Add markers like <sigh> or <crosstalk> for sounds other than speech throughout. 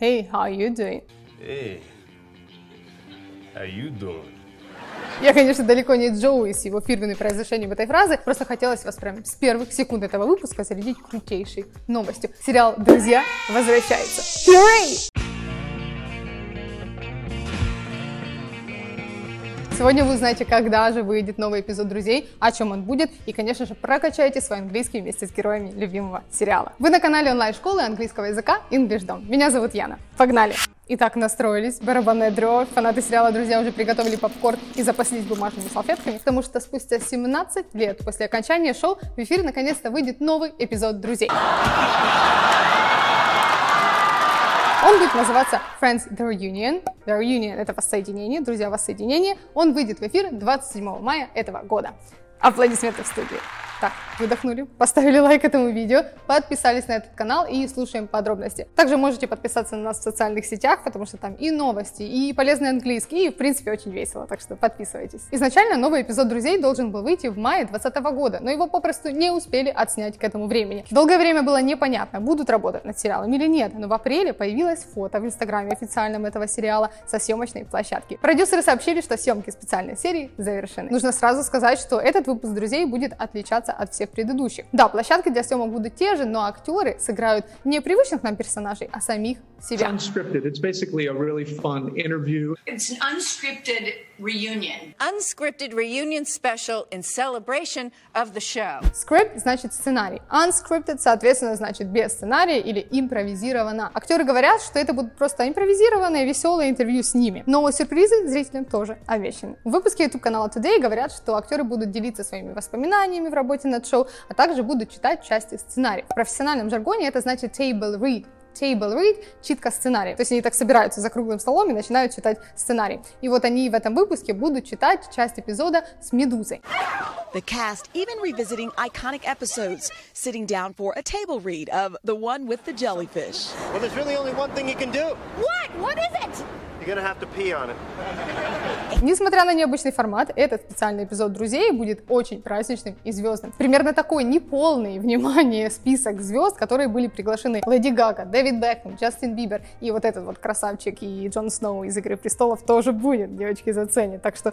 Hey, how are you doing? Hey, how you doing? Я, конечно, далеко не Джоуи с его фирменным произношением этой фразы, просто хотелось вас прям с первых секунд этого выпуска зарядить крутейшей новостью. Сериал «Друзья» возвращается. Hooray! Сегодня вы узнаете, когда же выйдет новый эпизод «Друзей», о чем он будет, и, конечно же, прокачайте свой английский вместе с героями любимого сериала. Вы на канале онлайн-школы английского языка English Dom. Меня зовут Яна. Погнали! Итак, настроились, барабанная дробь, фанаты сериала «Друзья» уже приготовили попкорн и запаслись бумажными салфетками, потому что спустя 17 лет после окончания шоу в эфир наконец-то выйдет новый эпизод «Друзей». Он будет называться Friends The Reunion. The Reunion — это воссоединение, друзья, воссоединение. Он выйдет в эфир 27 мая этого года. Аплодисменты в студии. Так, выдохнули, поставили лайк этому видео, подписались на этот канал и слушаем подробности. Также можете подписаться на нас в социальных сетях, потому что там и новости, и полезный английский, и в принципе очень весело, так что подписывайтесь. Изначально новый эпизод «Друзей» должен был выйти в мае 2020 года, но его попросту не успели отснять к этому времени. Долгое время было непонятно, будут работать над сериалом или нет, но в апреле появилось фото в инстаграме официальном этого сериала со съемочной площадки. Продюсеры сообщили, что съемки специальной серии завершены. Нужно сразу сказать, что этот выпуск «Друзей» будет отличаться от всех предыдущих. Да, площадки для съемок будут те же, но актеры сыграют не привычных нам персонажей, а самих себя. It's unscripted. It's basically a really fun interview. It's an unscripted reunion. Unscripted reunion special in celebration of the show. Script значит сценарий. Unscripted, соответственно, значит без сценария или импровизировано. Актеры говорят, что это будут просто импровизированное, веселое интервью с ними. Но сюрпризы зрителям тоже обещаны. В выпуске YouTube канала Today говорят, что актеры будут делиться своими воспоминаниями в работе над шоу, а также будут читать части сценария. В профессиональном жаргоне это значит table read, table read, читка сценария. То есть они так собираются за круглым столом и начинают читать сценарий. И вот они в этом выпуске будут читать часть эпизода с Медузой. The cast even revisiting iconic episodes, sitting down for a table read of the one with the jellyfish. Well, there's really only one thing you can do. What? What is it? Несмотря на необычный формат, этот специальный эпизод «Друзей» будет очень праздничным и звездным. Примерно такой неполный, внимание, список звезд, которые были приглашены. Леди Гага, Дэвид Бекхэм, Джастин Бибер и вот этот вот красавчик и Джон Сноу из «Игры престолов» тоже будет, девочки заценят. Так что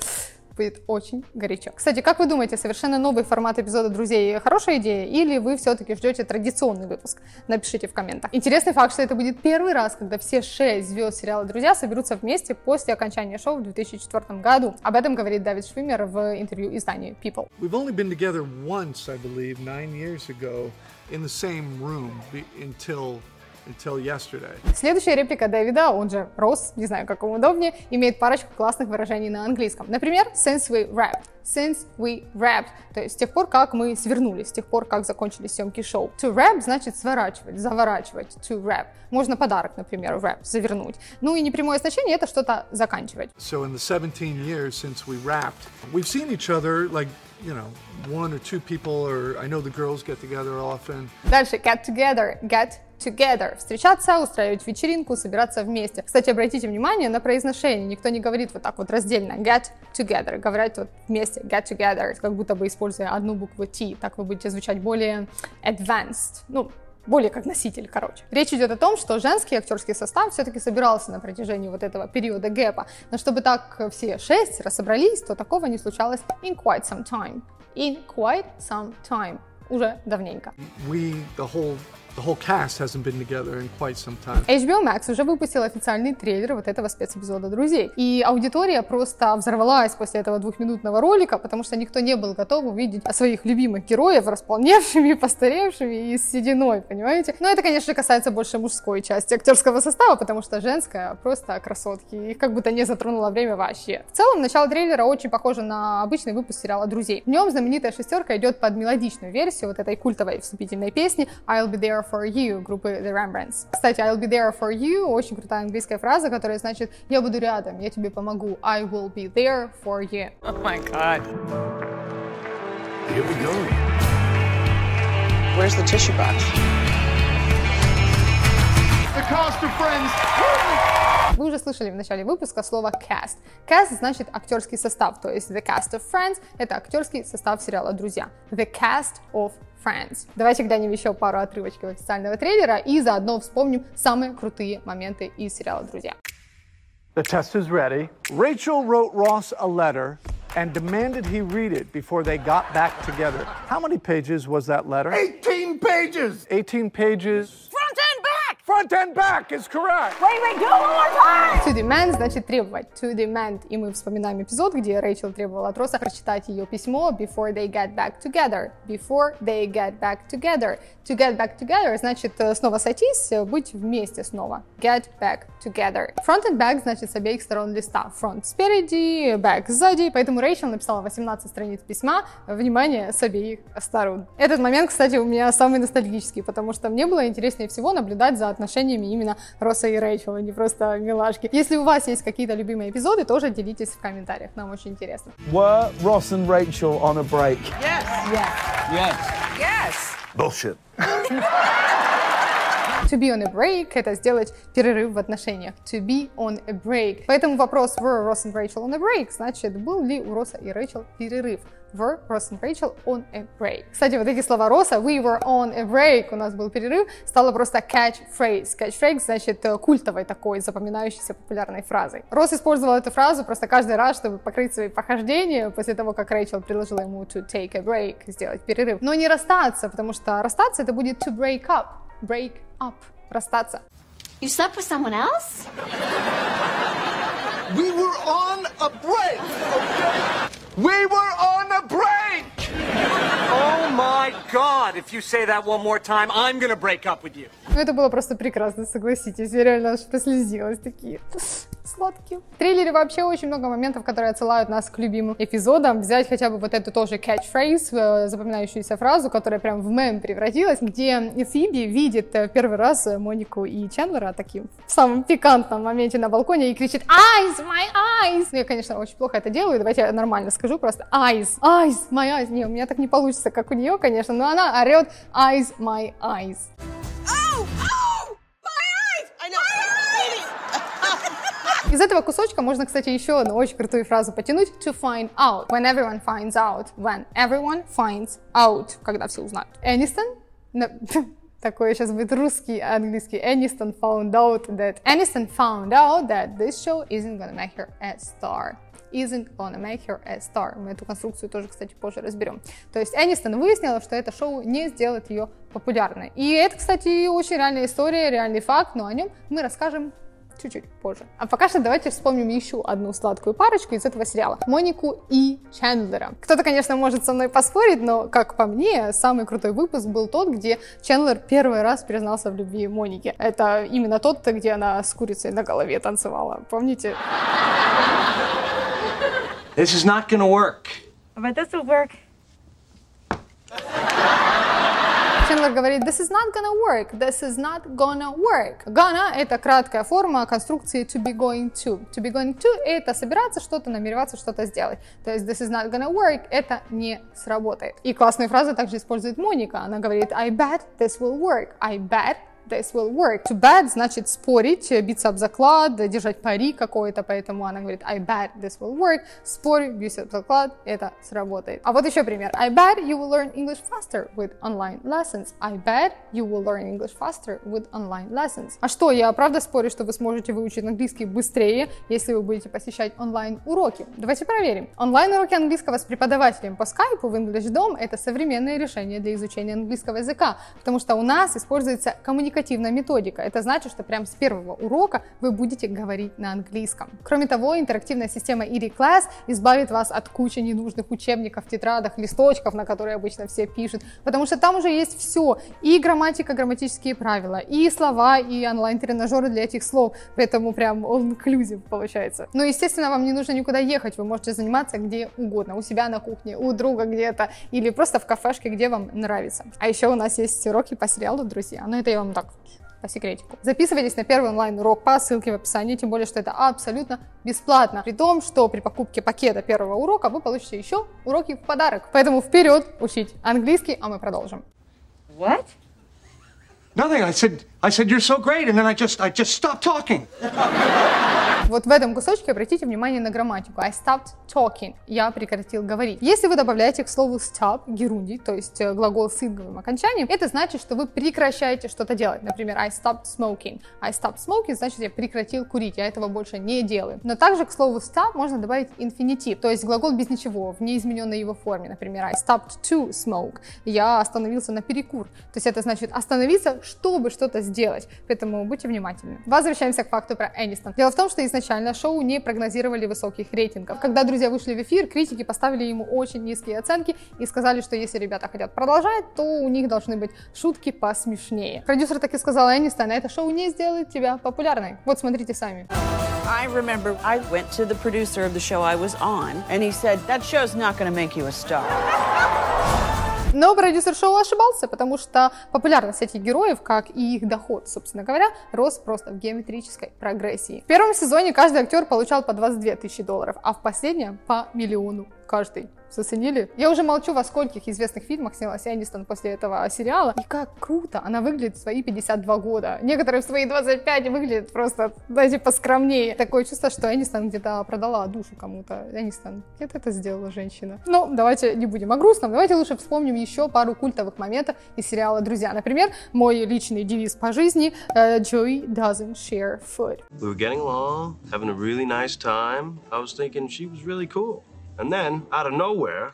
будет очень горячо. Кстати, как вы думаете, совершенно новый формат эпизода «Друзей» хорошая идея или вы все-таки ждете традиционный выпуск? Напишите в комментах. Интересный факт, что это будет первый раз, когда все шесть звезд сериала «Друзья» соберутся вместе после окончания шоу в 2004 году. Об этом говорит Давид Швимер в интервью изданию People. We've only been together once, I believe, nine years ago, in the same room until. Следующая реплика Дэвида, он же Росс, не знаю, как ему удобнее, имеет парочку классных выражений на английском. Например, since we wrapped. Since we wrapped. То есть с тех пор, как мы свернули, с тех пор, как закончились съемки шоу. To wrap значит сворачивать, заворачивать. To wrap. Можно подарок, например, wrap, завернуть. Ну и непрямое значение это что-то заканчивать. So in the 17 years since we wrapped, we've seen each other like, you know, one or two people, or I know the girls get together often. Дальше get together, get together. Встречаться, устраивать вечеринку, собираться вместе. Кстати, обратите внимание на произношение. Никто не говорит вот так вот раздельно. Get together. Говорят вот вместе. Get together. Как будто бы используя одну букву T. Так вы будете звучать более advanced. Ну, более как носитель, короче. Речь идет о том, что женский актерский состав все-таки собирался на протяжении вот этого периода гэпа. Но чтобы так все шесть рассобрались, то такого не случалось in quite some time. In quite some time. Уже давненько. We, the whole, the whole cast hasn't been together in quite some time. HBO Max уже выпустил официальный трейлер вот этого спецэпизода «Друзей». И аудитория просто взорвалась после этого двухминутного ролика, потому что никто не был готов увидеть своих любимых героев располневшими, <laughs> постаревшими и с сединой, понимаете? Но это, конечно, касается больше мужской части актерского состава, потому что женская просто красотки. Их как будто не затронуло время вообще. В целом, начало трейлера очень похоже на обычный выпуск сериала «Друзей». В нем знаменитая шестерка идет под мелодичную версию вот этой культовой вступительной песни «I'll be there for you» группы The Rembrandts. Кстати, «I'll be there for you» очень крутая английская фраза, которая значит «Я буду рядом, я тебе помогу». «I will be there for you». Oh my god. Here we go. Where's the tissue box? The cast of Friends Вы уже слышали в начале выпуска слово cast. Cast значит актерский состав, то есть the cast of Friends — это актерский состав сериала «Друзья». The cast of Friends. Давайте глянем еще пару отрывочков официального трейлера и заодно вспомним самые крутые моменты из сериала «Друзья». The test is ready. Rachel wrote Ross a letter and demanded he read it before they got back together. How many pages was that letter? 18 pages! 18 pages. Front and back! Is correct. Wait, wait, do one more time! To demand значит требовать. To demand. И мы вспоминаем эпизод, где Рэйчел требовала от Росса прочитать ее письмо before they get back together. Before they get back together. To get back together значит э, снова сойтись, э, быть вместе снова. Get back together. Front and back значит с обеих сторон листа. Front спереди, back сзади. Поэтому Рэйчел написала 18 страниц письма, внимание, с обеих сторон. Этот момент, кстати, у меня самый ностальгический, потому что мне было интереснее всего наблюдать за отношениями именно Росса и Рэйчел, а не просто милашки. Если у вас есть какие-то любимые эпизоды, тоже делитесь в комментариях, нам очень интересно. Were Ross and Rachel on a break? Yes! Yes. Yes! Bullshit. To be on a break — это сделать перерыв в отношениях. To be on a break. Поэтому вопрос were Ross and Rachel on a break значит, был ли у Росса и Рэйчел перерыв. Were Ross and Rachel on a break. Кстати, вот эти слова Росса, we were on a break, у нас был перерыв, стало просто catchphrase. Catchphrase значит э, культовой такой, запоминающейся популярной фразой. Росс использовал эту фразу просто каждый раз, чтобы покрыть свои похождения после того, как Рэйчел предложила ему to take a break, сделать перерыв. Но не расстаться, потому что расстаться это будет to break up. Break up. Расстаться. You slept with someone else? We were on a break, okay? We were on a break! My god, if you say that one more time, I'm gonna break up with you. Ну, это было просто прекрасно, согласитесь. Я реально аж прослезилась. Такие сладкие. В трейлере вообще очень много моментов, которые отсылают нас к любимым эпизодам. Взять хотя бы вот эту тоже catchphrase, э, запоминающуюся фразу, которая прям в мем превратилась, где Фиби видит э, первый раз э, Монику и Чендлера таким в самом пикантном моменте на балконе и кричит «Eyes, my eyes!» Ну, я, конечно, очень плохо это делаю, давайте я нормально скажу просто «Eyes, eyes, my eyes!» Не, у меня так не получится, как у нее, конечно, но она орет «Eyes, my eyes!» Oh! Oh! My. Из этого кусочка можно, кстати, еще одну очень крутую фразу потянуть. To find out. When everyone finds out. When everyone finds out. Когда все узнают. Энистон. на- <laughs> Такой сейчас будет русский, английский. Энистон found out that... Энистон found out that this show isn't gonna make her a star. Isn't gonna make her a star. Мы эту конструкцию тоже, кстати, позже разберем. То есть Энистон выяснила, что это шоу не сделает ее популярной. И это, кстати, очень реальная история, реальный факт, но о нем мы расскажем чуть-чуть позже. А пока что давайте вспомним еще одну сладкую парочку из этого сериала. Монику и Чендлера. Кто-то, конечно, может со мной поспорить, но, как по мне, самый крутой выпуск был тот, где Чендлер первый раз признался в любви Монике. Это именно тот, где она с курицей на голове танцевала. Помните? This is not gonna work. But this will work. Чендлер говорит, this is not gonna work, this is not gonna work. Gonna — это краткая форма конструкции to be going to. To be going to — это собираться что-то, намереваться что-то сделать. То есть this is not gonna work — это не сработает. И классную фразу также использует Моника. Она говорит, I bet this will work. I bet this will work. To bet значит спорить, биться об заклад, держать пари какой-то, поэтому она говорит I bet this will work. Спорь, бьюсь об заклад, это сработает. А вот еще пример. I bet you will learn English faster with online lessons. I bet you will learn English faster with online lessons. А что, я правда спорю, что вы сможете выучить английский быстрее, если вы будете посещать онлайн-уроки? Давайте проверим. Онлайн-уроки английского с преподавателем по скайпу в English Dom — это современное решение для изучения английского языка, потому что у нас используется коммуникативная методика. Это значит, что прямо с первого урока вы будете говорить на английском. Кроме того, интерактивная система ED Class избавит вас от кучи ненужных учебников, тетрадок, листочков, на которые обычно все пишут, потому что там уже есть все. И грамматика, грамматические правила, и слова, и онлайн-тренажеры для этих слов. Поэтому прям all-inclusive получается. Но, естественно, вам не нужно никуда ехать. Вы можете заниматься где угодно. У себя на кухне, у друга где-то, или просто в кафешке, где вам нравится. А еще у нас есть уроки по сериалу, друзья. Но это я вам так по секретику. Записывайтесь на первый онлайн-урок по ссылке в описании, тем более, что это абсолютно бесплатно. При том, что при покупке пакета первого урока вы получите еще уроки в подарок. Поэтому вперед учить английский, а мы продолжим. What? Nothing. I said I said, You're so great. And then I just, I just stopped talking. Вот в этом кусочке обратите внимание на грамматику. I stopped talking. Я прекратил говорить. Если вы добавляете к слову stop герундий, то есть э, глагол с инговым окончанием, это значит, что вы прекращаете что-то делать. Например, I stopped smoking. I stopped smoking значит, я прекратил курить, я этого больше не делаю. Но также к слову stop можно добавить инфинитив, то есть глагол без ничего, в неизмененной его форме. Например, I stopped to smoke. Я остановился на перекур. То есть это значит остановиться, чтобы что-то сделать. Поэтому будьте внимательны. Возвращаемся к факту про Энистон. Дело в том, что изначально шоу не прогнозировали высоких рейтингов. Когда друзья вышли в эфир, критики поставили ему очень низкие оценки и сказали, что если ребята хотят продолжать, то у них должны быть шутки посмешнее. Продюсер так и сказал Энистон, это шоу не сделает тебя популярной. Вот смотрите сами. I remember I went to the producer of the show I was on, and he said, That show's not going make you a star. Но продюсер шоу ошибался, потому что популярность этих героев, как и их доход, собственно говоря, рос просто в геометрической прогрессии. В первом сезоне каждый актер получал по 22 тысячи долларов, а в последнем по миллиону каждый. Заценили? Я уже молчу, во скольких известных фильмах снялась Энистон после этого сериала. И как круто она выглядит в свои 52 года. Некоторые в свои 25 выглядят просто, знаете, поскромнее. Такое чувство, что Энистон где-то продала душу кому-то. Энистон, где-то это сделала женщина. Ну, давайте не будем о грустном. Давайте лучше вспомним еще пару культовых моментов из сериала «Друзья». Например, мой личный девиз по жизни uh, «Joey doesn't share food». We were getting along, having a really nice time. I was thinking she was really cool. And then, out of nowhere,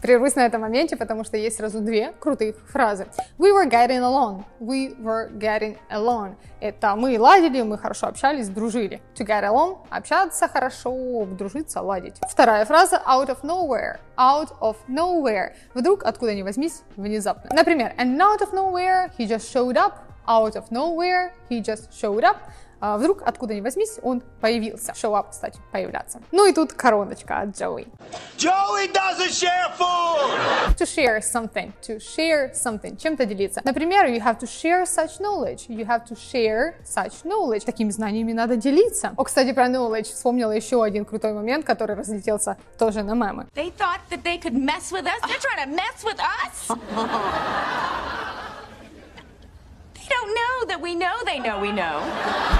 Прервусь на этом моменте, потому что есть сразу две крутых фразы. We were getting along. We were getting along. Это мы ладили, мы хорошо общались, дружили. To get along – общаться хорошо, дружиться, ладить. Вторая фраза out of nowhere. Out of nowhere. Вдруг, откуда ни возьмись, внезапно. Например, and out of nowhere he just showed up. Out of nowhere he just showed up. А вдруг, откуда ни возьмись, он появился. Show up, кстати, появляться. Ну и тут короночка от Джоуи. Joey doesn't share food! To share something. To share something. Чем-то делиться. Например, you have to share such knowledge. You have to share such knowledge. Такими знаниями надо делиться. О, кстати, про knowledge вспомнила еще один крутой момент, который разлетелся тоже на мемы. They thought that they could mess with us? They're trying to mess with us? <laughs> They don't know they know we know.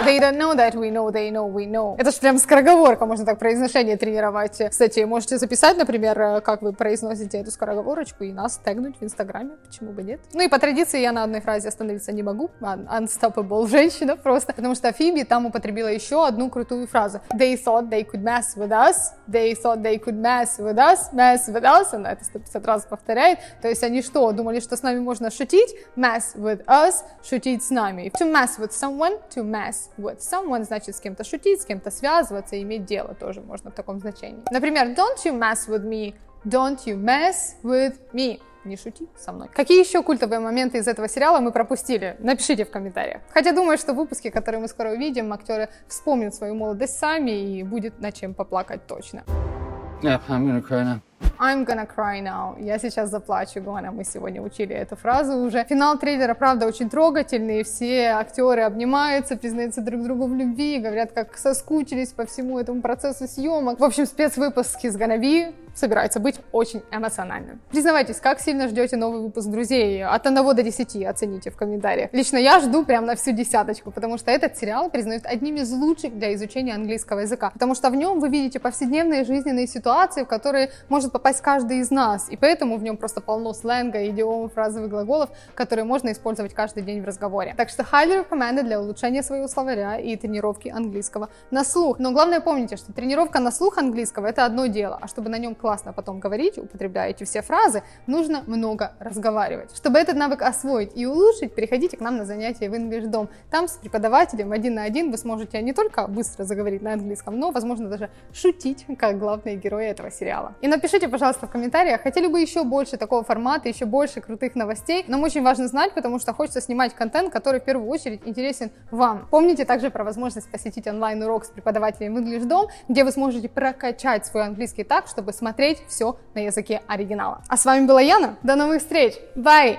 They don't know that we know, they know, we know. Это же прям скороговорка, можно так произношение тренировать. Кстати, можете записать, например, как вы произносите эту скороговорочку и нас тегнуть в Инстаграме, почему бы нет. Ну и по традиции я на одной фразе остановиться не могу. Unstoppable <laughs> женщина просто. Потому что Фиби там употребила еще одну крутую фразу. They thought they could mess with us. They thought they could mess with us. Mess with us. Она это 150 раз повторяет. То есть они что, думали, что с нами можно шутить? Mess with us. Шутить с нами. To mess with someone. To mess with someone значит с кем-то шутить, с кем-то связываться, иметь дело тоже можно в таком значении. Например, don't you mess with me. Don't you mess with me. Не шути со мной. Какие еще культовые моменты из этого сериала мы пропустили? Напишите в комментариях. Хотя думаю, что в выпуске, которые мы скоро увидим, актеры вспомнят свою молодость сами и будет над чем поплакать точно. Yeah, I'm gonna cry now. Я сейчас заплачу, Гона. Мы сегодня учили эту фразу уже. Финал трейлера, правда, очень трогательный. Все актеры обнимаются, признаются друг другу в любви, говорят, как соскучились по всему этому процессу съемок. В общем, спецвыпуск из Ганаби собирается быть очень эмоциональным. Признавайтесь, как сильно ждете новый выпуск «Друзей»? От 1 до 10 оцените в комментариях. Лично я жду прям на всю десяточку, потому что этот сериал признают одним из лучших для изучения английского языка, потому что в нем вы видите повседневные жизненные ситуации, в которые может попасть каждый из нас, и поэтому в нем просто полно сленга, идиом, фразовых глаголов, которые можно использовать каждый день в разговоре. Так что highly recommended для улучшения своего словаря и тренировки английского на слух. Но главное помните, что тренировка на слух английского это одно дело, а чтобы на нем классно потом говорить, употребляя эти все фразы, нужно много разговаривать. Чтобы этот навык освоить и улучшить, переходите к нам на занятия в English Dom. Там с преподавателем один на один вы сможете не только быстро заговорить на английском, но, возможно, даже шутить, как главные герои этого сериала. И напишите, пожалуйста, в комментариях, хотели бы еще больше такого формата, еще больше крутых новостей. Нам очень важно знать, потому что хочется снимать контент, который в первую очередь интересен вам. Помните также про возможность посетить онлайн-урок с преподавателем English Dom, где вы сможете прокачать свой английский так, чтобы смотреть все на языке оригинала. А с вами была Яна. До новых встреч. Bye!